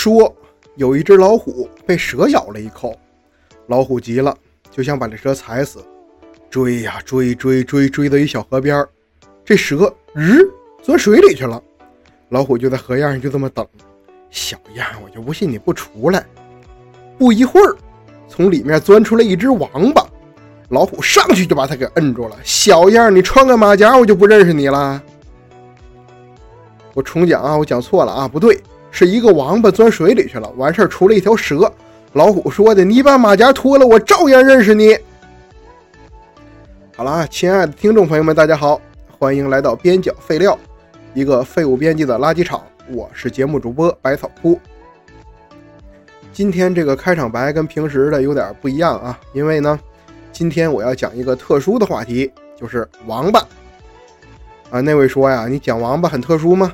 说有一只老虎被蛇咬了一口，老虎急了，就想把这蛇踩死，追呀追追追追到一小河边这蛇日钻水里去了，老虎就在河沿上就这么等，小样，我就不信你不出来。不一会儿，从里面钻出来一只王八，老虎上去就把它给摁住了，小样，你穿个马甲我就不认识你了。我重讲啊，我讲错了啊，不对。是一个王八钻水里去了，完事儿出了一条蛇。老虎说的：“你把马甲脱了，我照样认识你。”好了，亲爱的听众朋友们，大家好，欢迎来到边角废料，一个废物编辑的垃圾场。我是节目主播百草铺。今天这个开场白跟平时的有点不一样啊，因为呢，今天我要讲一个特殊的话题，就是王八。啊，那位说呀，你讲王八很特殊吗？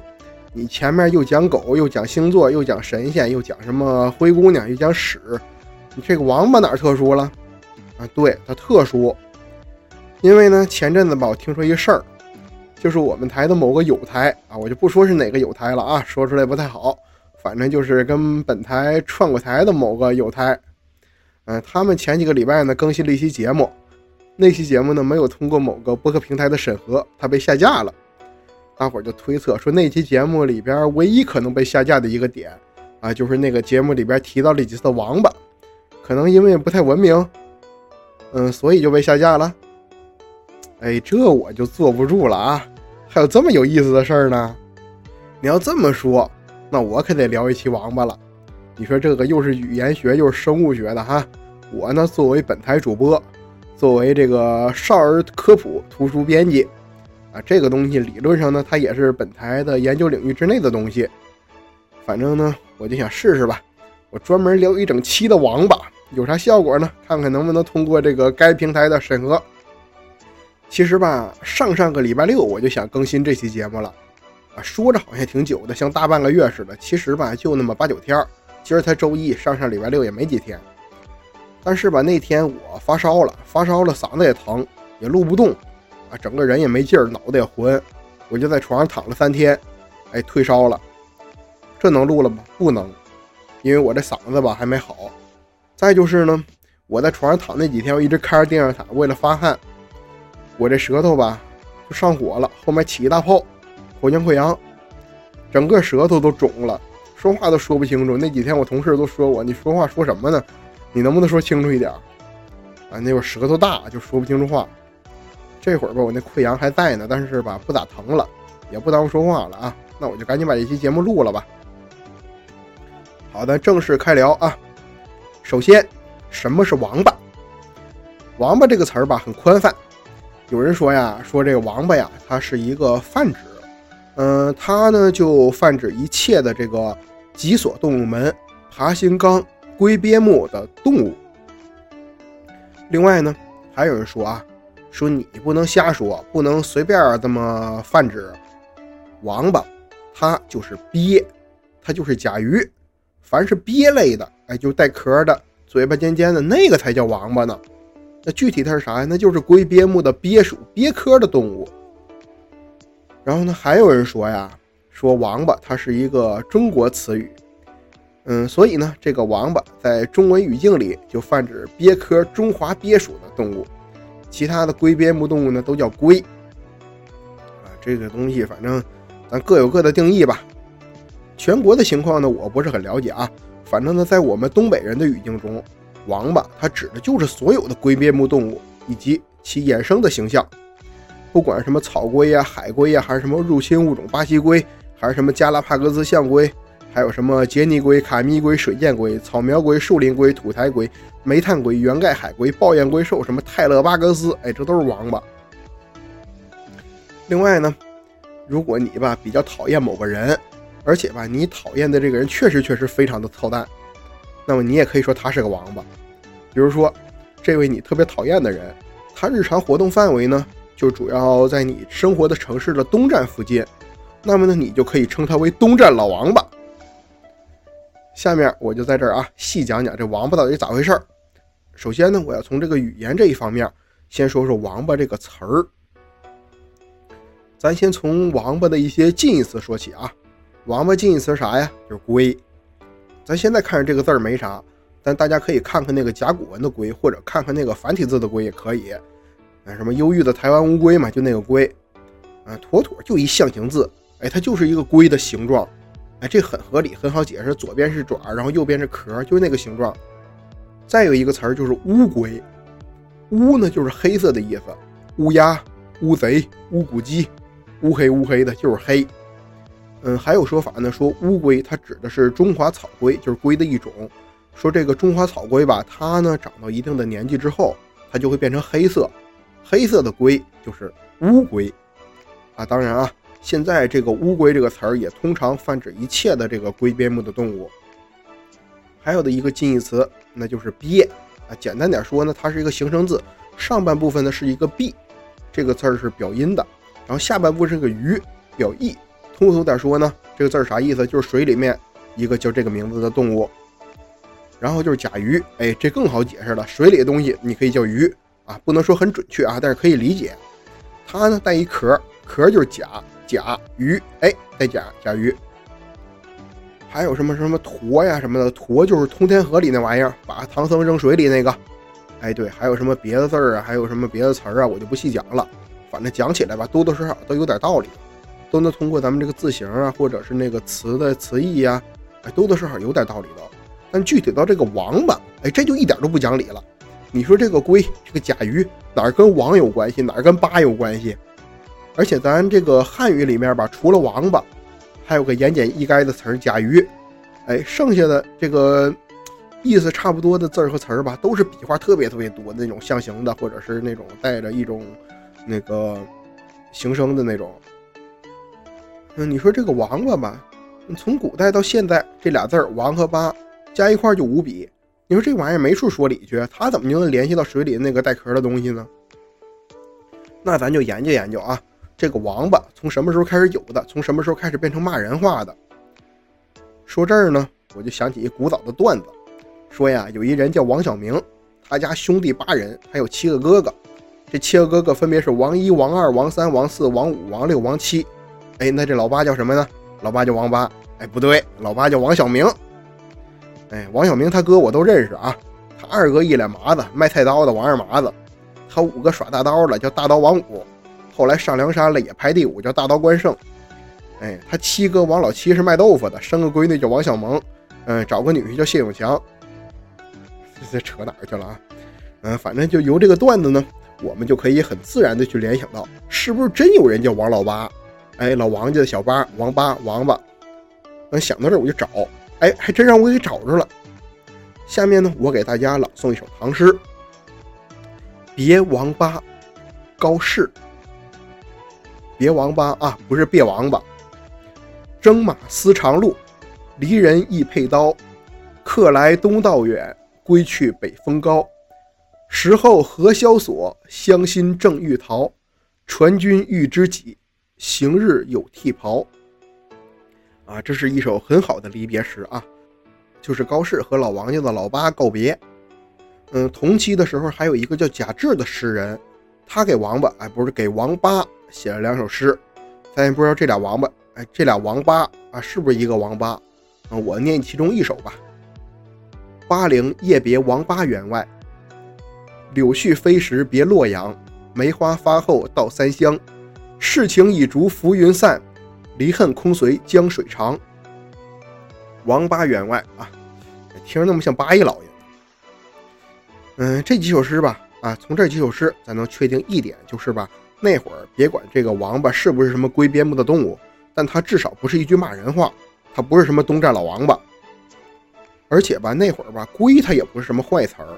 你前面又讲狗，又讲星座，又讲神仙，又讲什么灰姑娘，又讲屎，你这个王八哪特殊了？啊，对，它特殊，因为呢，前阵子吧，我听说一事儿，就是我们台的某个有台啊，我就不说是哪个有台了啊，说出来不太好，反正就是跟本台串过台的某个有台，嗯，他们前几个礼拜呢更新了一期节目，那期节目呢没有通过某个播客平台的审核，它被下架了。大伙儿就推测说，那期节目里边唯一可能被下架的一个点啊，就是那个节目里边提到了几次王八，可能因为不太文明，嗯，所以就被下架了。哎，这我就坐不住了啊！还有这么有意思的事儿呢？你要这么说，那我可得聊一期王八了。你说这个又是语言学又是生物学的哈，我呢作为本台主播，作为这个少儿科普图书编辑。啊，这个东西理论上呢，它也是本台的研究领域之内的东西。反正呢，我就想试试吧。我专门聊一整期的王八，有啥效果呢？看看能不能通过这个该平台的审核。其实吧，上上个礼拜六我就想更新这期节目了。啊，说着好像挺久的，像大半个月似的。其实吧，就那么八九天。今儿才周一，上上礼拜六也没几天。但是吧，那天我发烧了，发烧了，嗓子也疼，也录不动。啊，整个人也没劲儿，脑袋也昏，我就在床上躺了三天，哎，退烧了，这能录了吗？不能，因为我这嗓子吧还没好。再就是呢，我在床上躺那几天，我一直开着电热毯，为了发汗，我这舌头吧就上火了，后面起一大泡，口腔溃疡，整个舌头都肿了，说话都说不清楚。那几天我同事都说我，你说话说什么呢？你能不能说清楚一点？啊，那会儿舌头大就说不清楚话。这会儿吧，我那溃疡还在呢，但是吧，不咋疼了，也不耽误说话了啊。那我就赶紧把这期节目录了吧。好的，正式开聊啊。首先，什么是王八？王八这个词儿吧，很宽泛。有人说呀，说这个王八呀，它是一个泛指，嗯，它呢就泛指一切的这个脊索动物门、爬行纲、龟鳖目的动物。另外呢，还有人说啊。说你不能瞎说，不能随便这么泛指。王八，它就是鳖，它就是甲鱼。凡是鳖类的，哎，就带壳的，嘴巴尖尖的那个才叫王八呢。那具体它是啥呀？那就是龟鳖目的鳖属，鳖科的动物。然后呢，还有人说呀，说王八它是一个中国词语。嗯，所以呢，这个王八在中文语境里就泛指鳖科中华鳖属的动物。其他的龟鳖目动物呢，都叫龟啊。这个东西反正咱各有各的定义吧。全国的情况呢，我不是很了解啊。反正呢，在我们东北人的语境中，王八它指的就是所有的龟鳖目动物以及其衍生的形象，不管什么草龟呀、海龟呀，还是什么入侵物种巴西龟，还是什么加拉帕戈斯象龟。还有什么杰尼龟、卡密龟、水箭龟、草苗龟、树林龟、土台龟、煤炭龟、圆盖海龟、抱燕龟兽、什么泰勒巴格斯，哎，这都是王八。另外呢，如果你吧比较讨厌某个人，而且吧你讨厌的这个人确实确实非常的操蛋，那么你也可以说他是个王八。比如说，这位你特别讨厌的人，他日常活动范围呢就主要在你生活的城市的东站附近，那么呢你就可以称他为东站老王八。下面我就在这儿啊，细讲讲这王八到底咋回事儿。首先呢，我要从这个语言这一方面先说说“王八”这个词儿。咱先从王八的一些近义词说起啊。王八近义词啥呀？就是龟。咱现在看着这个字儿没啥，但大家可以看看那个甲骨文的龟，或者看看那个繁体字的龟也可以。啊，什么忧郁的台湾乌龟嘛，就那个龟，啊，妥妥就一象形字，哎，它就是一个龟的形状，哎，这很合理，很好解释，左边是爪，然后右边是壳，就是那个形状。再有一个词儿就是乌龟，乌呢就是黑色的意思，乌鸦、乌贼、乌骨鸡，乌黑乌黑的，就是黑。嗯，还有说法呢，说乌龟它指的是中华草龟，就是龟的一种。说这个中华草龟吧，它呢长到一定的年纪之后，它就会变成黑色。黑色的龟就是乌龟啊，当然啊，现在这个乌龟这个词儿也通常泛指一切的这个龟边目的动物。还有的一个近义词，那就是鳖啊。简单点说呢，它是一个形声字，上半部分呢是一个 b，这个字是表音的，然后下半部是个鱼，表意。通俗点说呢，这个字啥意思？就是水里面一个叫这个名字的动物。然后就是甲鱼，哎，这更好解释了，水里的东西你可以叫鱼。啊，不能说很准确啊，但是可以理解。它呢带一壳，壳就是甲甲鱼，哎，带甲甲鱼。还有什么什么驼呀什么的，驼就是通天河里那玩意儿，把唐僧扔水里那个。哎，对，还有什么别的字儿啊，还有什么别的词儿啊，我就不细讲了。反正讲起来吧，多多少少都有点道理，都能通过咱们这个字形啊，或者是那个词的词义呀，哎，多多少少有点道理的。但具体到这个王八，哎，这就一点都不讲理了。你说这个龟，这个甲鱼哪儿跟王有关系，哪儿跟八有关系？而且咱这个汉语里面吧，除了王八，还有个言简意赅的词儿甲鱼。哎，剩下的这个意思差不多的字儿和词儿吧，都是笔画特别特别多的那种象形的，或者是那种带着一种那个形声的那种。嗯，你说这个王八吧，从古代到现在，这俩字儿王和八加一块就五笔。你说这玩意儿没处说理去，它怎么就能联系到水里那个带壳的东西呢？那咱就研究研究啊，这个王八从什么时候开始有的？从什么时候开始变成骂人话的？说这儿呢，我就想起一古早的段子，说呀，有一人叫王小明，他家兄弟八人，还有七个哥哥，这七个哥哥分别是王一、王二、王三、王四、王五、王六、王七。哎，那这老八叫什么呢？老八叫王八。哎，不对，老八叫王小明。哎，王小明他哥我都认识啊。他二哥一脸麻子，卖菜刀的王二麻子。他五哥耍大刀的叫大刀王五，后来上梁山了也排第五，叫大刀关胜。哎，他七哥王老七是卖豆腐的，生个闺女叫王小萌，嗯，找个女婿叫谢永强。这这扯哪儿去了啊？嗯，反正就由这个段子呢，我们就可以很自然的去联想到，是不是真有人叫王老八？哎，老王家的小八，王八，王八。嗯，想到这儿我就找。哎，还真让我给找着了。下面呢，我给大家朗诵一首唐诗：别王八，高适。别王八啊，不是别王八。征马思长路，离人意佩刀。客来东道远，归去北风高。时候何萧索，乡心正欲逃。传君欲知己，行日有替袍。啊，这是一首很好的离别诗啊，就是高适和老王家的老八告别。嗯，同期的时候还有一个叫贾至的诗人，他给王八，哎，不是给王八写了两首诗。咱也不知道这俩王八，哎，这俩王八啊，是不是一个王八？啊，我念其中一首吧。巴陵夜别王八员外，柳絮飞时别洛阳。梅花发后到三湘，世情已逐浮云散。离恨空随江水长，王八员外啊，听着那么像八一老爷。嗯，这几首诗吧，啊，从这几首诗，咱能确定一点，就是吧，那会儿别管这个王八是不是什么龟边目的动物，但它至少不是一句骂人话，它不是什么东站老王八。而且吧，那会儿吧，龟它也不是什么坏词儿。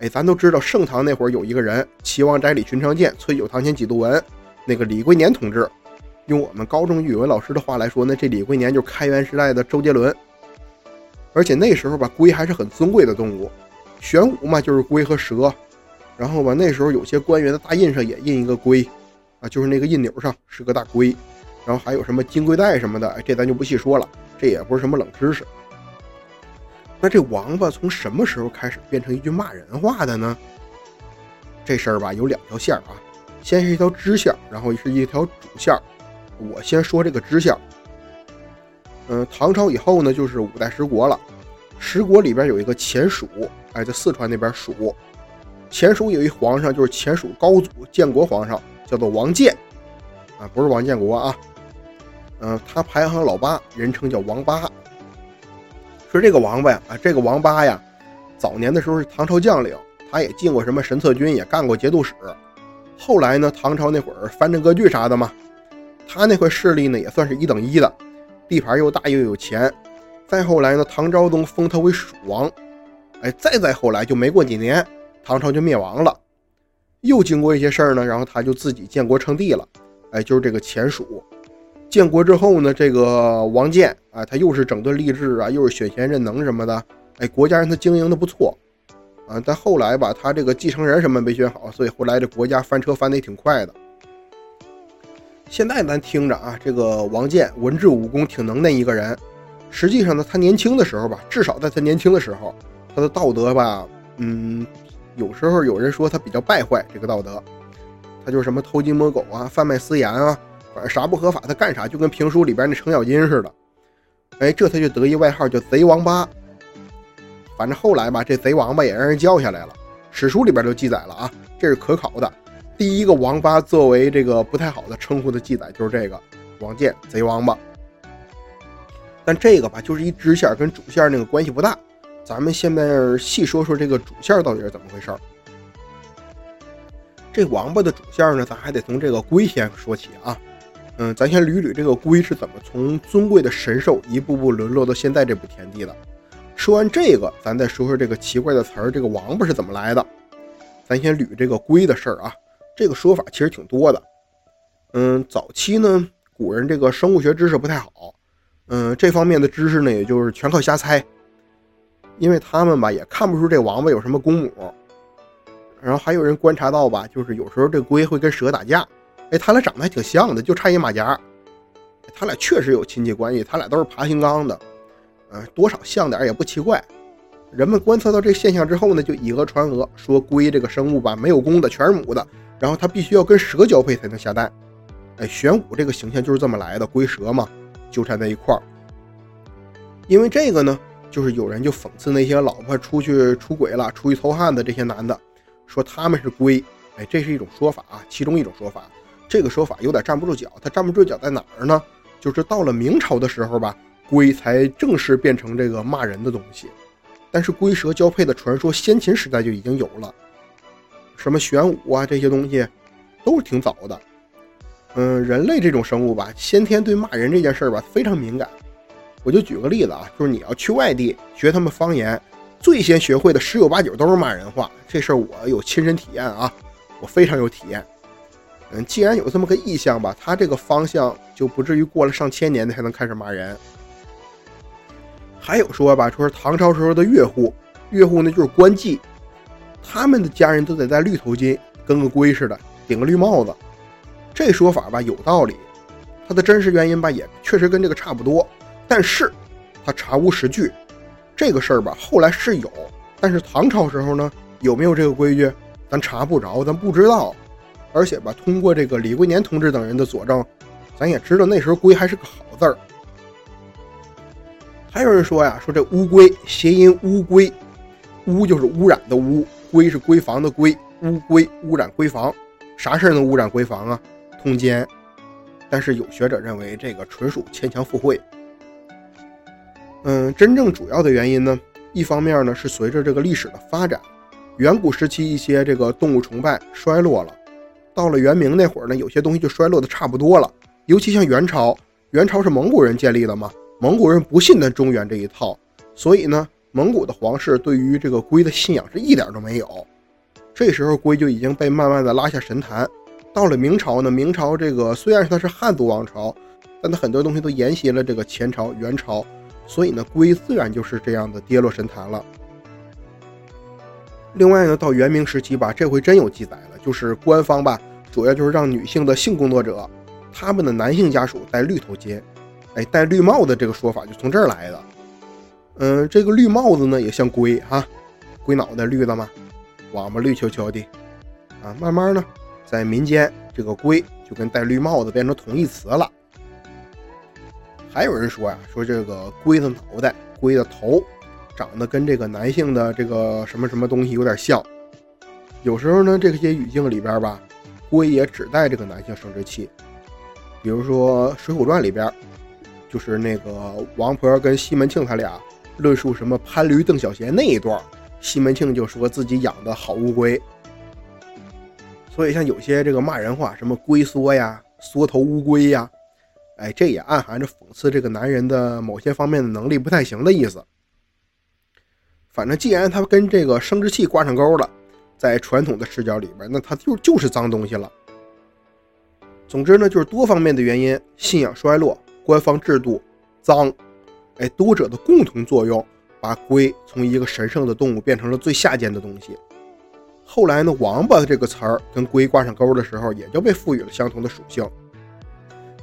哎，咱都知道，盛唐那会儿有一个人，齐王宅里寻常见，崔九堂前几度闻，那个李龟年同志。用我们高中语文老师的话来说呢，这李龟年就是开元时代的周杰伦。而且那时候吧，龟还是很尊贵的动物，玄武嘛就是龟和蛇。然后吧，那时候有些官员的大印上也印一个龟，啊，就是那个印钮上是个大龟。然后还有什么金龟带什么的，这咱就不细说了，这也不是什么冷知识。那这王八从什么时候开始变成一句骂人话的呢？这事儿吧有两条线啊，先是一条支线，然后是一条主线。我先说这个支线。嗯，唐朝以后呢，就是五代十国了。十国里边有一个前蜀，哎，在四川那边蜀，前蜀有一皇上，就是前蜀高祖建国皇上，叫做王建，啊，不是王建国啊，嗯，他排行老八，人称叫王八。说这个王八呀，啊，这个王八呀，早年的时候是唐朝将领，他也进过什么神策军，也干过节度使。后来呢，唐朝那会儿藩镇割据啥的嘛，他那块势力呢也算是一等一的，地盘又大又有钱。再后来呢，唐昭宗封他为蜀王，哎，再再后来就没过几年，唐朝就灭亡了。又经过一些事儿呢，然后他就自己建国称帝了，哎，就是这个前蜀。建国之后呢，这个王建啊，他又是整顿吏治啊，又是选贤任能什么的，哎，国家让他经营的不错啊。但后来吧，他这个继承人什么没选好，所以后来这国家翻车翻的也挺快的。现在咱听着啊，这个王建文治武功挺能耐一个人。实际上呢，他年轻的时候吧，至少在他年轻的时候，他的道德吧，嗯，有时候有人说他比较败坏这个道德，他就是什么偷鸡摸狗啊，贩卖私盐啊，反正啥不合法他干啥，就跟评书里边那程咬金似的。哎，这他就得一外号叫贼王八。反正后来吧，这贼王八也让人叫下来了，史书里边都记载了啊，这是可考的。第一个王八作为这个不太好的称呼的记载就是这个王建贼王八。但这个吧，就是一支线跟主线那个关系不大。咱们现在细说说这个主线到底是怎么回事儿。这王八的主线呢，咱还得从这个龟先说起啊。嗯，咱先捋捋这个龟是怎么从尊贵的神兽一步步沦落到现在这步田地的。说完这个，咱再说说这个奇怪的词儿，这个王八是怎么来的。咱先捋这个龟的事儿啊。这个说法其实挺多的。嗯，早期呢，古人这个生物学知识不太好。嗯，这方面的知识呢，也就是全靠瞎猜，因为他们吧也看不出这王八有什么公母。然后还有人观察到吧，就是有时候这龟会跟蛇打架，哎，他俩长得还挺像的，就差一马甲。他俩确实有亲戚关系，他俩都是爬行纲的，嗯，多少像点也不奇怪。人们观测到这现象之后呢，就以讹传讹，说龟这个生物吧没有公的，全是母的，然后它必须要跟蛇交配才能下蛋。哎，玄武这个形象就是这么来的，龟蛇嘛。纠缠在一块儿，因为这个呢，就是有人就讽刺那些老婆出去出轨了、出去偷汉的这些男的，说他们是龟，哎，这是一种说法啊，其中一种说法。这个说法有点站不住脚，它站不住脚在哪儿呢？就是到了明朝的时候吧，龟才正式变成这个骂人的东西。但是龟蛇交配的传说，先秦时代就已经有了，什么玄武啊这些东西，都是挺早的。嗯，人类这种生物吧，先天对骂人这件事儿吧非常敏感。我就举个例子啊，就是你要去外地学他们方言，最先学会的十有八九都是骂人话。这事儿我有亲身体验啊，我非常有体验。嗯，既然有这么个意向吧，他这个方向就不至于过了上千年才能开始骂人。还有说吧，说是唐朝时候的岳户，岳户呢就是官妓，他们的家人都得戴绿头巾，跟个龟似的，顶个绿帽子。这说法吧有道理，它的真实原因吧也确实跟这个差不多，但是他查无实据。这个事儿吧后来是有，但是唐朝时候呢有没有这个规矩，咱查不着，咱不知道。而且吧通过这个李龟年同志等人的佐证，咱也知道那时候“龟”还是个好字儿。还有人说呀，说这乌龟谐音乌龟，乌就是污染的污，龟是闺房的龟，乌龟污染闺房，啥事儿能污染闺房啊？通奸，但是有学者认为这个纯属牵强附会。嗯，真正主要的原因呢，一方面呢是随着这个历史的发展，远古时期一些这个动物崇拜衰落了，到了元明那会儿呢，有些东西就衰落的差不多了。尤其像元朝，元朝是蒙古人建立的嘛，蒙古人不信的中原这一套，所以呢，蒙古的皇室对于这个龟的信仰是一点都没有。这时候龟就已经被慢慢的拉下神坛。到了明朝呢，明朝这个虽然它是汉族王朝，但它很多东西都沿袭了这个前朝、元朝，所以呢，龟自然就是这样的跌落神坛了。另外呢，到元明时期吧，这回真有记载了，就是官方吧，主要就是让女性的性工作者，他们的男性家属戴绿头巾，哎，戴绿帽子这个说法就从这儿来的。嗯，这个绿帽子呢，也像龟哈，龟脑袋绿的嘛，王八绿球球的，啊，慢慢呢。在民间，这个龟就跟戴绿帽子变成同义词了。还有人说呀，说这个龟的脑袋、龟的头，长得跟这个男性的这个什么什么东西有点像。有时候呢，这些语境里边吧，龟也指代这个男性生殖器。比如说《水浒传》里边，就是那个王婆跟西门庆他俩论述什么潘驴邓小闲那一段，西门庆就说自己养的好乌龟。所以像有些这个骂人话，什么龟缩呀、缩头乌龟呀，哎，这也暗含着讽刺这个男人的某些方面的能力不太行的意思。反正既然他跟这个生殖器挂上钩了。在传统的视角里边，那它就就是脏东西了。总之呢，就是多方面的原因，信仰衰落，官方制度脏，哎，多者的共同作用，把龟从一个神圣的动物变成了最下贱的东西。后来呢，王八这个词儿跟龟挂上钩的时候，也就被赋予了相同的属性。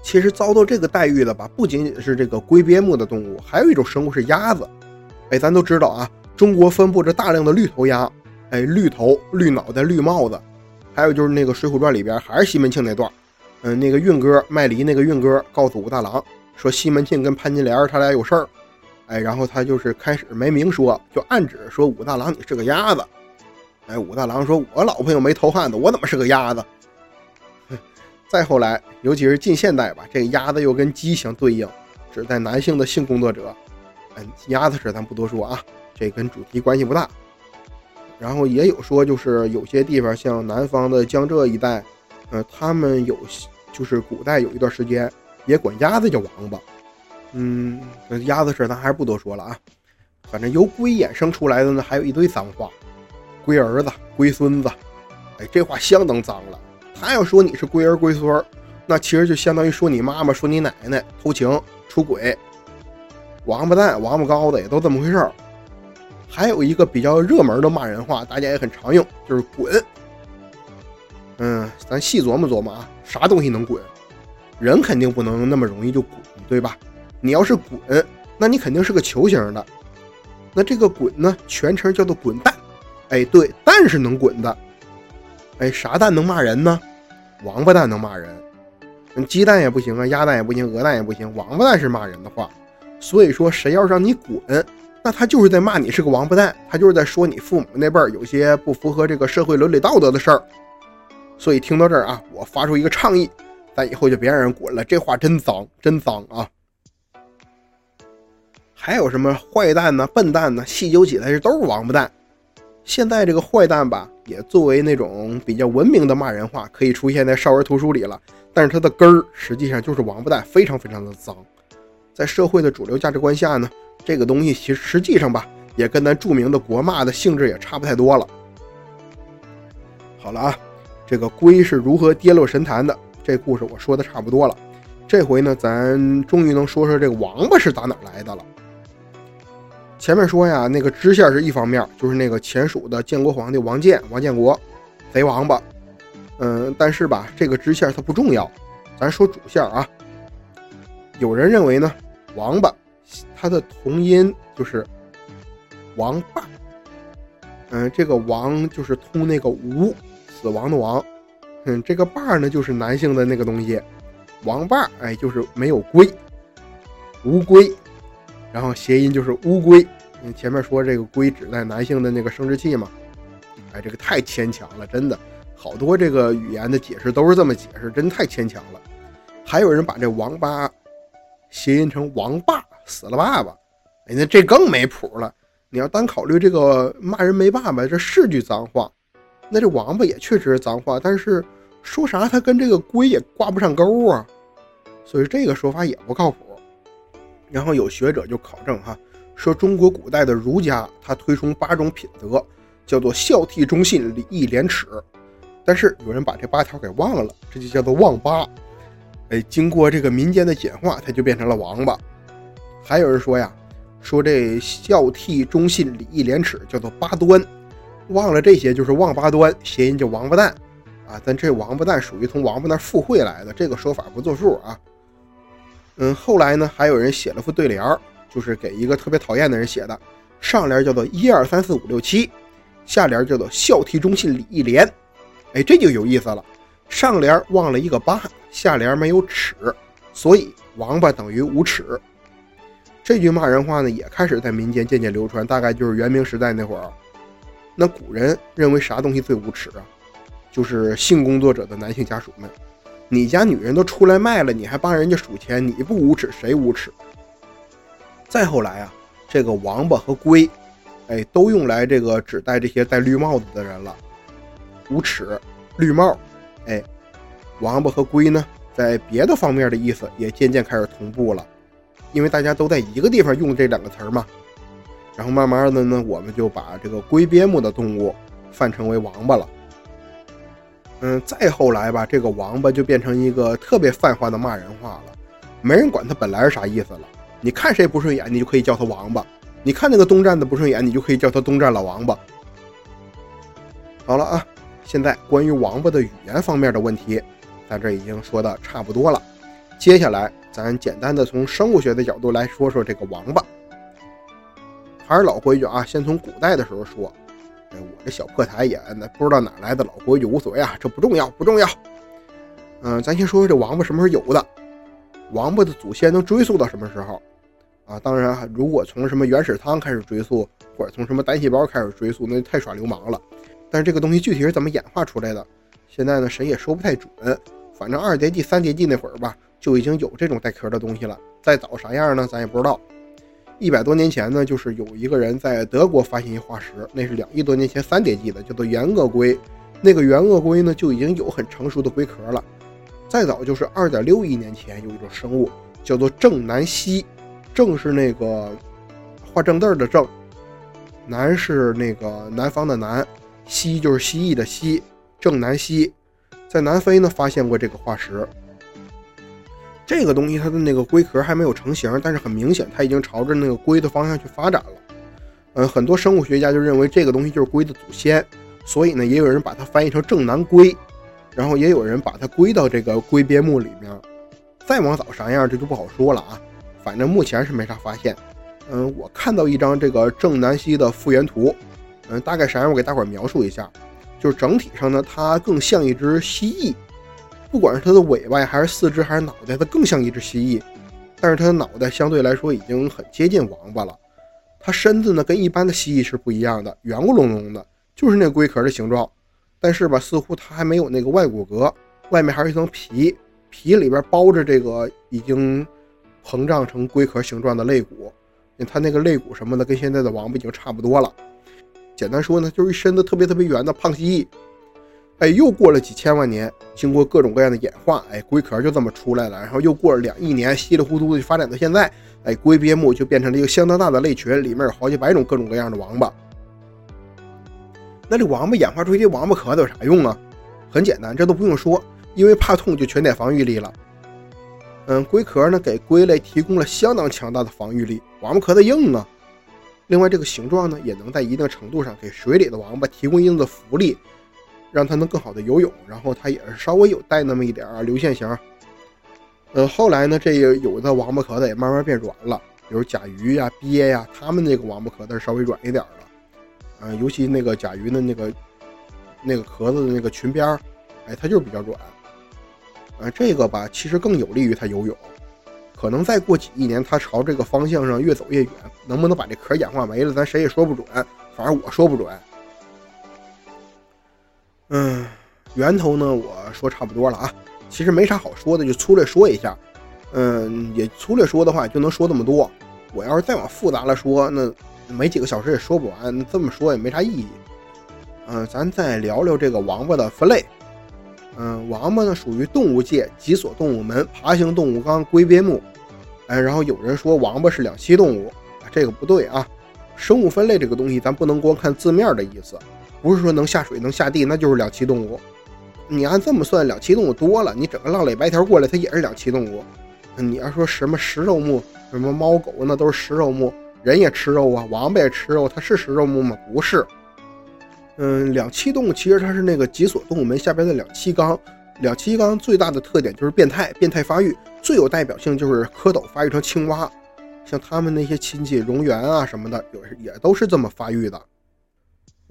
其实遭到这个待遇的吧，不仅仅是这个龟边目的动物，还有一种生物是鸭子。哎，咱都知道啊，中国分布着大量的绿头鸭。哎，绿头、绿脑袋、绿帽子，还有就是那个《水浒传》里边还是西门庆那段，嗯，那个运哥卖梨那个运哥告诉武大郎说西门庆跟潘金莲他俩有事儿，哎，然后他就是开始没明说，就暗指说武大郎你是个鸭子，哎，武大郎说我老婆又没偷汉子，我怎么是个鸭子？再后来，尤其是近现代吧，这个鸭子又跟鸡相对应，指代男性的性工作者。嗯，鸭子事咱不多说啊，这跟主题关系不大。然后也有说，就是有些地方，像南方的江浙一带，呃，他们有，就是古代有一段时间也管鸭子叫王八。嗯，鸭子事咱还是不多说了啊。反正由龟衍生出来的呢，还有一堆脏话，龟儿子、龟孙子，哎，这话相当脏了。他要说你是龟儿龟孙儿，那其实就相当于说你妈妈、说你奶奶偷情、出轨、王八蛋、王八羔子，也都这么回事儿。还有一个比较热门的骂人话，大家也很常用，就是“滚”。嗯，咱细琢磨琢磨啊，啥东西能滚？人肯定不能那么容易就滚，对吧？你要是滚，那你肯定是个球形的。那这个“滚”呢，全称叫做“滚蛋”。哎，对，蛋是能滚的。哎，啥蛋能骂人呢？王八蛋能骂人。鸡蛋也不行啊，鸭蛋也不行，鹅蛋也不行，王八蛋是骂人的话。所以说，谁要让你滚？那他就是在骂你是个王八蛋，他就是在说你父母那辈儿有些不符合这个社会伦理道德的事儿。所以听到这儿啊，我发出一个倡议，咱以后就别让人滚了，这话真脏，真脏啊！还有什么坏蛋呢、笨蛋呢？细究起来，这都是王八蛋。现在这个坏蛋吧，也作为那种比较文明的骂人话，可以出现在少儿图书里了。但是它的根儿实际上就是王八蛋，非常非常的脏。在社会的主流价值观下呢？这个东西其实实际上吧，也跟咱著名的国骂的性质也差不太多了。好了啊，这个龟是如何跌落神坛的？这故事我说的差不多了。这回呢，咱终于能说说这个王八是打哪来的了。前面说呀，那个支线是一方面，就是那个前蜀的建国皇帝王建，王建国，贼王八。嗯，但是吧，这个支线它不重要，咱说主线啊。有人认为呢，王八。它的同音就是“王霸”，嗯，这个“王”就是通那个“无”，死亡的“亡”，嗯，这个“霸”呢就是男性的那个东西，“王霸”哎就是没有龟，乌龟，然后谐音就是乌龟。你前面说这个“龟”指代男性的那个生殖器嘛，哎，这个太牵强了，真的，好多这个语言的解释都是这么解释，真太牵强了。还有人把这“王八”谐音成“王霸”。死了爸爸，哎，那这更没谱了。你要单考虑这个骂人没爸爸，这是句脏话。那这王八也确实是脏话，但是说啥他跟这个龟也挂不上钩啊，所以这个说法也不靠谱。然后有学者就考证哈，说中国古代的儒家他推崇八种品德，叫做孝悌忠信礼义廉耻。但是有人把这八条给忘了，这就叫做忘八。哎，经过这个民间的简化，它就变成了王八。还有人说呀，说这孝悌忠信礼义廉耻叫做八端，忘了这些就是忘八端，谐音叫王八蛋啊。但这王八蛋属于从王八那附会来的，这个说法不作数啊。嗯，后来呢，还有人写了副对联，就是给一个特别讨厌的人写的，上联叫做一二三四五六七，下联叫做孝悌忠信礼义廉。哎，这就有意思了，上联忘了一个八，下联没有尺，所以王八等于无耻。这句骂人话呢，也开始在民间渐渐流传，大概就是元明时代那会儿。那古人认为啥东西最无耻啊？就是性工作者的男性家属们。你家女人都出来卖了，你还帮人家数钱，你不无耻谁无耻？再后来啊，这个王八和龟，哎，都用来这个指代这些戴绿帽子的人了。无耻、绿帽，哎，王八和龟呢，在别的方面的意思也渐渐开始同步了。因为大家都在一个地方用这两个词儿嘛，然后慢慢的呢，我们就把这个龟边目的动物泛称为王八了。嗯，再后来吧，这个王八就变成一个特别泛化的骂人话了，没人管它本来是啥意思了。你看谁不顺眼，你就可以叫他王八；你看那个东站的不顺眼，你就可以叫他东站老王八。好了啊，现在关于王八的语言方面的问题，咱这已经说的差不多了，接下来。咱简单的从生物学的角度来说说这个王八，还是老规矩啊，先从古代的时候说。哎，我这小破台也那不知道哪来的老规矩，无所谓啊，这不重要，不重要。嗯，咱先说说这王八什么时候有的？王八的祖先能追溯到什么时候？啊，当然，如果从什么原始汤开始追溯，或者从什么单细胞开始追溯，那太耍流氓了。但是这个东西具体是怎么演化出来的，现在呢谁也说不太准。反正二叠纪、三叠纪那会儿吧。就已经有这种带壳的东西了，再早啥样呢？咱也不知道。一百多年前呢，就是有一个人在德国发现一化石，那是两亿多年前三叠纪的，叫做原鳄龟。那个原鳄龟呢，就已经有很成熟的龟壳了。再早就是二点六亿年前有一种生物叫做正南蜥，正是那个画正字的正，南是那个南方的南，蜥就是蜥蜴的蜥，正南蜥在南非呢发现过这个化石。这个东西它的那个龟壳还没有成型，但是很明显它已经朝着那个龟的方向去发展了。嗯，很多生物学家就认为这个东西就是龟的祖先，所以呢，也有人把它翻译成正南龟，然后也有人把它归到这个龟边目里面。再往早啥样这就不好说了啊，反正目前是没啥发现。嗯，我看到一张这个正南蜥的复原图，嗯，大概啥样我给大伙描述一下，就是整体上呢，它更像一只蜥蜴。不管是它的尾巴还是四肢还是脑袋，它更像一只蜥蜴，但是它的脑袋相对来说已经很接近王八了。它身子呢跟一般的蜥蜴是不一样的，圆咕隆隆的，就是那龟壳的形状。但是吧，似乎它还没有那个外骨骼，外面还是一层皮，皮里边包着这个已经膨胀成龟壳形状的肋骨。它那个肋骨什么的跟现在的王八已经差不多了。简单说呢，就是一身子特别特别圆的胖蜥蜴。哎，又过了几千万年，经过各种各样的演化，哎，龟壳就这么出来了。然后又过了两亿年，稀里糊涂的发展到现在，哎，龟鳖目就变成了一个相当大的类群，里面有好几百种各种各样的王八。那这王八演化出这王八壳子有啥用啊？很简单，这都不用说，因为怕痛就全点防御力了。嗯，龟壳呢给龟类提供了相当强大的防御力，王八壳子硬啊。另外，这个形状呢也能在一定程度上给水里的王八提供一定的浮力。让它能更好的游泳，然后它也是稍微有带那么一点儿流线型。呃，后来呢，这个有的王八壳子也慢慢变软了，比如甲鱼呀、鳖呀，它们那个王八壳子稍微软一点的。呃，尤其那个甲鱼的那个那个壳子的那个裙边儿，哎，它就是比较软。呃，这个吧，其实更有利于它游泳。可能再过几亿年，它朝这个方向上越走越远，能不能把这壳演化没了，咱谁也说不准。反正我说不准。嗯，源头呢？我说差不多了啊，其实没啥好说的，就粗略说一下。嗯，也粗略说的话就能说这么多。我要是再往复杂了说，那没几个小时也说不完。这么说也没啥意义。嗯，咱再聊聊这个王八的分类。嗯，王八呢属于动物界脊索动物门爬行动物纲龟鳖目。哎，然后有人说王八是两栖动物，这个不对啊。生物分类这个东西，咱不能光看字面的意思。不是说能下水能下地，那就是两栖动物。你按这么算，两栖动物多了，你整个浪里白条过来，它也是两栖动物。你要说什么食肉目，什么猫狗，那都是食肉目，人也吃肉啊，王八也吃肉，它是食肉目吗？不是。嗯，两栖动物其实它是那个脊索动物门下边的两栖纲。两栖纲最大的特点就是变态，变态发育，最有代表性就是蝌蚪发育成青蛙，像他们那些亲戚蝾螈啊什么的，有也都是这么发育的。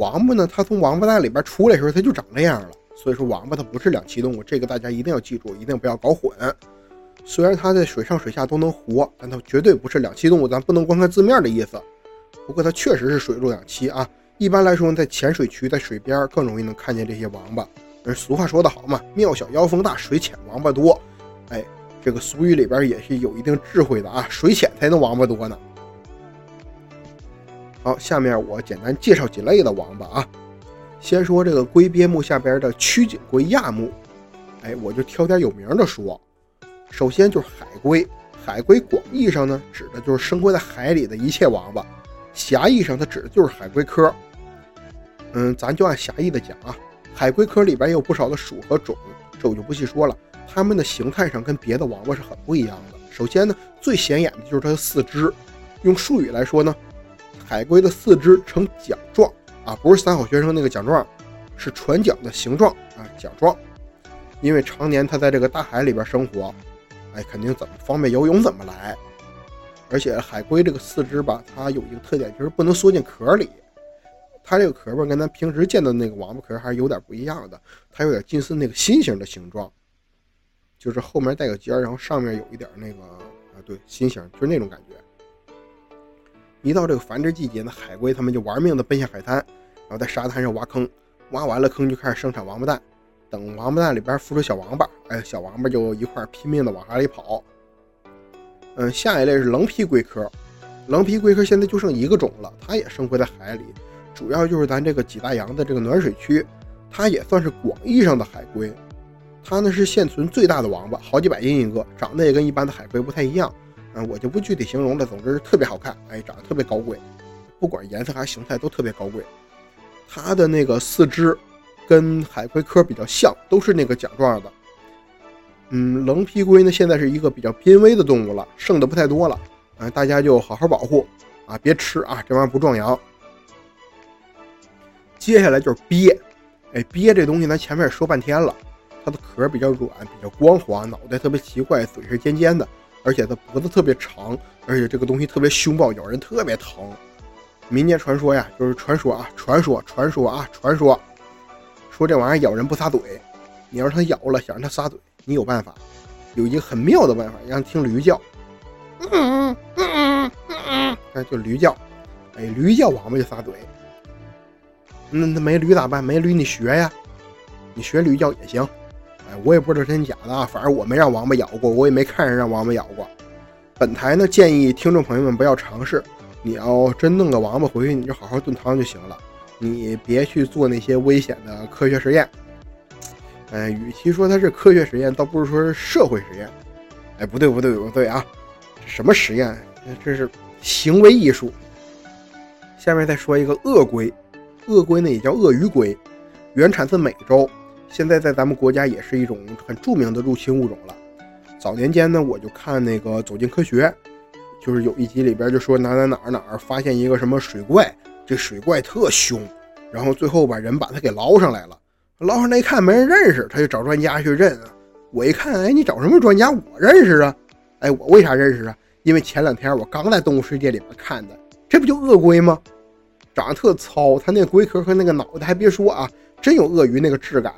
王八呢？它从王八蛋里边出来的时候，它就长那样了。所以说，王八它不是两栖动物，这个大家一定要记住，一定不要搞混。虽然它在水上水下都能活，但它绝对不是两栖动物，咱不能光看字面的意思。不过它确实是水陆两栖啊。一般来说，在浅水区、在水边更容易能看见这些王八。而俗话说得好嘛，“庙小妖风大，水浅王八多。”哎，这个俗语里边也是有一定智慧的啊，水浅才能王八多呢。好，下面我简单介绍几类的王八啊。先说这个龟鳖目下边的曲颈龟亚目，哎，我就挑点有名的说。首先就是海龟，海龟广义上呢，指的就是生活在海里的一切王八；狭义上，它指的就是海龟科。嗯，咱就按狭义的讲啊，海龟科里边也有不少的属和种，这我就不细说了。它们的形态上跟别的王八是很不一样的。首先呢，最显眼的就是它的四肢，用术语来说呢，海龟的四肢呈桨状啊，不是三好学生那个桨状，是船桨的形状啊，桨状。因为常年它在这个大海里边生活，哎，肯定怎么方便游泳怎么来。而且海龟这个四肢吧，它有一个特点，就是不能缩进壳里。它这个壳吧，跟咱平时见的那个王八壳还是有点不一样的，它有点近似那个心形的形状，就是后面带个尖，然后上面有一点那个啊，对，心形，就是那种感觉。一到这个繁殖季节呢，海龟它们就玩命的奔向海滩，然后在沙滩上挖坑，挖完了坑就开始生产王八蛋，等王八蛋里边孵出小王八，哎，小王八就一块拼命的往海里跑。嗯，下一类是棱皮龟科，棱皮龟科现在就剩一个种了，它也生活在海里。主要就是咱这个几大洋的这个暖水区，它也算是广义上的海龟。它呢是现存最大的王八，好几百斤一个，长得也跟一般的海龟不太一样。我就不具体形容了。总之特别好看，哎，长得特别高贵，不管颜色还是形态都特别高贵。它的那个四肢跟海龟科比较像，都是那个桨状的。嗯，棱皮龟呢现在是一个比较濒危的动物了，剩的不太多了。嗯，大家就好好保护啊，别吃啊，这玩意儿不壮阳。接下来就是鳖，哎，鳖这东西咱前面也说半天了，它的壳比较软，比较光滑，脑袋特别奇怪，嘴是尖尖的，而且它脖子特别长，而且这个东西特别凶暴，咬人特别疼。民间传说呀，就是传说啊，传说，传说啊，传说，说这玩意儿咬人不撒嘴，你要是它咬了，想让它撒嘴，你有办法，有一个很妙的办法，让它听驴叫，嗯嗯嗯嗯嗯，哎，就驴叫，哎，驴叫王八就撒嘴。那那没驴咋办？没驴你学呀，你学驴叫也行。我也不知道真假的啊，反正我没让王八咬过，我也没看人让王八咬过。本台呢建议听众朋友们不要尝试。你要真弄个王八回去，你就好好炖汤就行了。你别去做那些危险的科学实验。哎，与其说它是科学实验，倒不如说是社会实验。哎，不对不对不对啊，什么实验？这是行为艺术。下面再说一个鳄龟。鳄龟呢也叫鳄鱼龟，原产自美洲，现在在咱们国家也是一种很著名的入侵物种了。早年间呢，我就看那个《走进科学》，就是有一集里边就说哪哪哪哪儿发现一个什么水怪，这水怪特凶，然后最后把人把它给捞上来了。捞上来一看没人认识，他就找专家去认。我一看，哎，你找什么专家？我认识啊。哎，我为啥认识啊？因为前两天我刚在动物世界里边看的，这不就鳄龟吗？长得特糙，它那龟壳和那个脑袋，还别说啊，真有鳄鱼那个质感。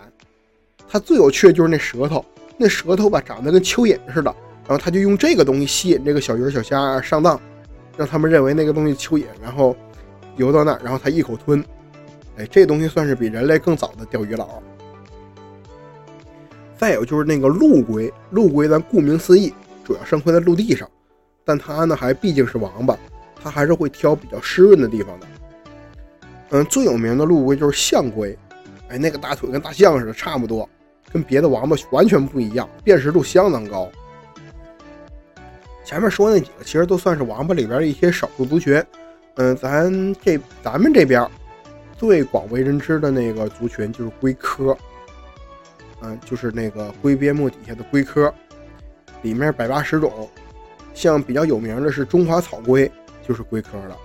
它最有趣的就是那舌头，那舌头吧长得跟蚯蚓似的，然后它就用这个东西吸引这个小鱼小虾上当，让他们认为那个东西蚯蚓，然后游到那儿，然后它一口吞。哎，这东西算是比人类更早的钓鱼佬。再有就是那个陆龟，陆龟咱顾名思义，主要生活在陆地上，但它呢还毕竟是王八，它还是会挑比较湿润的地方的。嗯，最有名的陆龟就是象龟，哎，那个大腿跟大象似的，差不多，跟别的王八完全不一样，辨识度相当高。前面说那几个其实都算是王八里边的一些少数族群。嗯，咱这咱们这边最广为人知的那个族群就是龟科，嗯，就是那个龟鳖目底下的龟科，里面百八十种，像比较有名的是中华草龟，就是龟科了。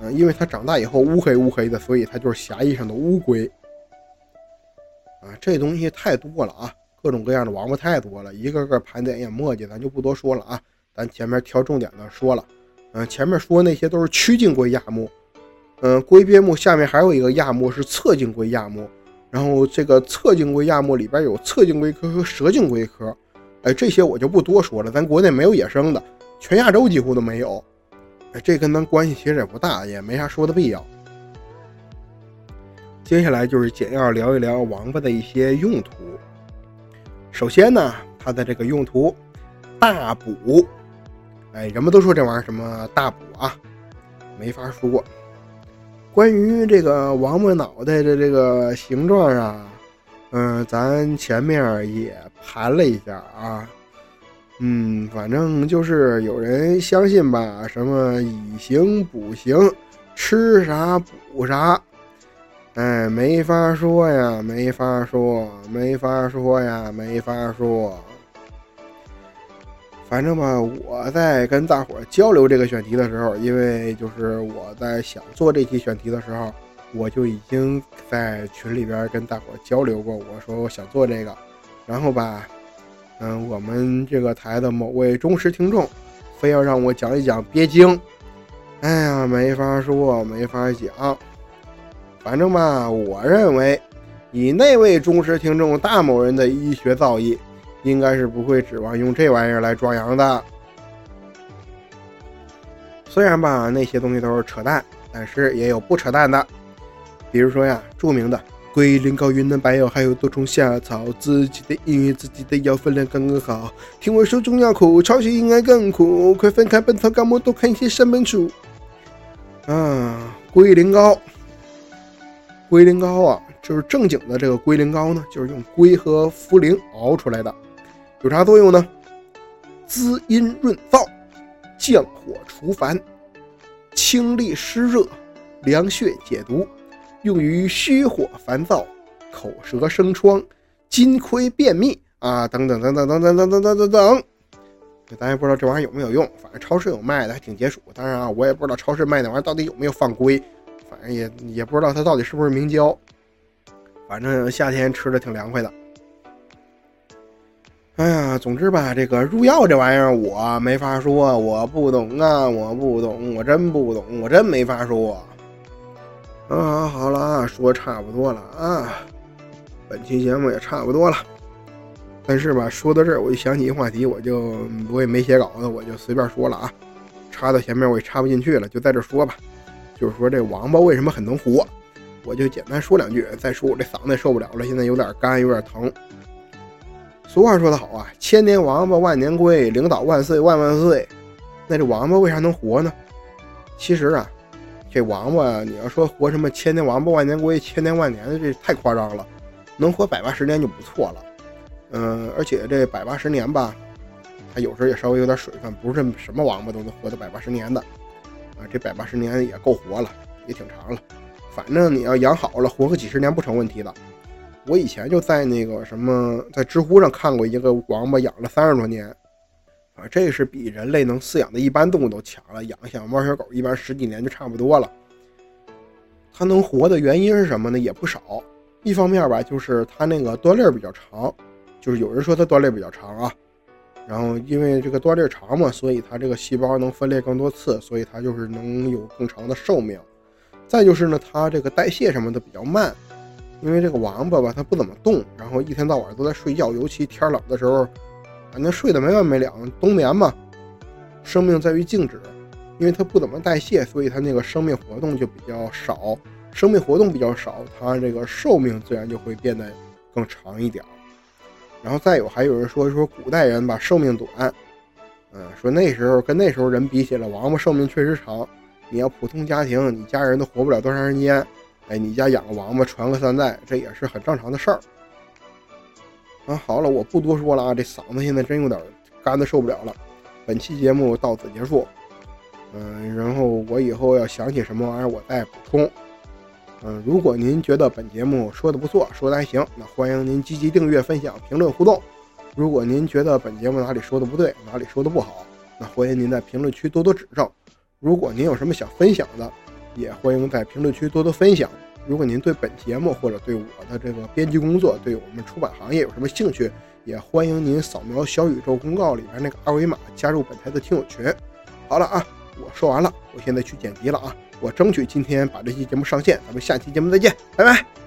嗯，因为它长大以后乌黑乌黑的，所以它就是狭义上的乌龟。啊，这东西太多了啊，各种各样的王八太多了，一个个盘点也墨迹，咱就不多说了啊。咱前面挑重点的说了，嗯，前面说那些都是曲颈龟亚目，嗯，龟鳖目下面还有一个亚目是侧颈龟亚目，然后这个侧颈龟亚目里边有侧颈龟科和蛇颈龟科，哎，这些我就不多说了，咱国内没有野生的，全亚洲几乎都没有。哎，这跟咱关系其实也不大，也没啥说的必要。接下来就是简要聊一聊王八的一些用途。首先呢，它的这个用途大补。哎，人们都说这玩意儿什么大补啊，没法说。关于这个王八脑袋的这个形状啊，嗯，咱前面也盘了一下啊，嗯，反正就是有人相信吧，什么以形补形，吃啥补啥，哎，没法说呀，没法说，没法说呀，没法说。反正吧，我在跟大伙交流这个选题的时候，因为就是我在想做这期选题的时候，我就已经在群里边跟大伙交流过，我说我想做这个，然后吧，嗯，我们这个台的某位忠实听众，非要让我讲一讲鳖精，哎呀，没法说，没法讲，反正吧，我认为以那位忠实听众大某人的医学造诣。应该是不会指望用这玩意儿来壮阳的。虽然吧，那些东西都是扯淡，但是也有不扯淡的。比如说呀，著名的龟苓膏、云南白药，还有多虫夏草，自己的医院，自己的药分量刚刚好。听我说中药苦，抄袭应该更苦。快翻开《本草纲目》，多看一些山本书。啊，龟苓膏，龟苓膏啊，就是正经的这个龟苓膏呢，就是用龟和茯苓熬出来的。有啥作用呢？滋阴润燥，降火除烦，清利湿热，凉血解毒，用于虚火烦躁、口舌生疮、金亏便秘啊，等等等等等等等等等等等。咱也不知道这玩意儿有没有用，反正超市有卖的，还挺解暑。当然啊，我也不知道超市卖那玩意儿到底有没有放龟，反正也也不知道它到底是不是明胶。反正夏天吃的挺凉快的。哎呀，总之吧，这个入药这玩意儿我没法说，我不懂啊，我不懂，我真不懂，我真没法说。啊，好了啊，说差不多了啊，本期节目也差不多了。但是吧，说到这儿我就想起一话题，我就我也没写稿子，我就随便说了啊，插到前面我也插不进去了，就在这说吧。就是说这王八为什么很能活，我就简单说两句，再说我这嗓子也受不了了，现在有点干，有点疼。俗话说得好啊，千年王八万年龟，领导万岁万万岁。那这王八为啥能活呢？其实啊，这王八你要说活什么千年王八万年龟，千年万年的这太夸张了，能活百八十年就不错了。嗯，而且这百八十年吧，它有时候也稍微有点水分，不是什么王八都能活到百八十年的。啊，这百八十年也够活了，也挺长了。反正你要养好了，活个几十年不成问题的。我以前就在那个什么，在知乎上看过一个王八养了三十多年，啊，这是比人类能饲养的一般动物都强了。养像猫小狗一般十几年就差不多了。它能活的原因是什么呢？也不少。一方面吧，就是它那个端粒比较长，就是有人说它端粒比较长啊。然后因为这个端粒长嘛，所以它这个细胞能分裂更多次，所以它就是能有更长的寿命。再就是呢，它这个代谢什么的比较慢。因为这个王八吧，它不怎么动，然后一天到晚都在睡觉，尤其天冷的时候，反正睡得没完没了。冬眠嘛，生命在于静止，因为它不怎么代谢，所以它那个生命活动就比较少。生命活动比较少，它这个寿命自然就会变得更长一点。然后再有，还有人说说古代人吧寿命短，嗯，说那时候跟那时候人比起来，王八寿命确实长。你要普通家庭，你家人都活不了多长时间。哎，你家养个王八传个三代，这也是很正常的事儿。啊，好了，我不多说了啊，这嗓子现在真有点干的受不了了。本期节目到此结束。嗯，然后我以后要想起什么玩意儿，我再补充。嗯，如果您觉得本节目说的不错，说的还行，那欢迎您积极订阅、分享、评论、互动。如果您觉得本节目哪里说的不对，哪里说的不好，那欢迎您在评论区多多指正。如果您有什么想分享的，也欢迎在评论区多多分享。如果您对本节目或者对我的这个编辑工作，对我们出版行业有什么兴趣，也欢迎您扫描小宇宙公告里边那个二维码，加入本台的听友群。好了啊，我说完了，我现在去剪辑了啊，我争取今天把这期节目上线。咱们下期节目再见，拜拜。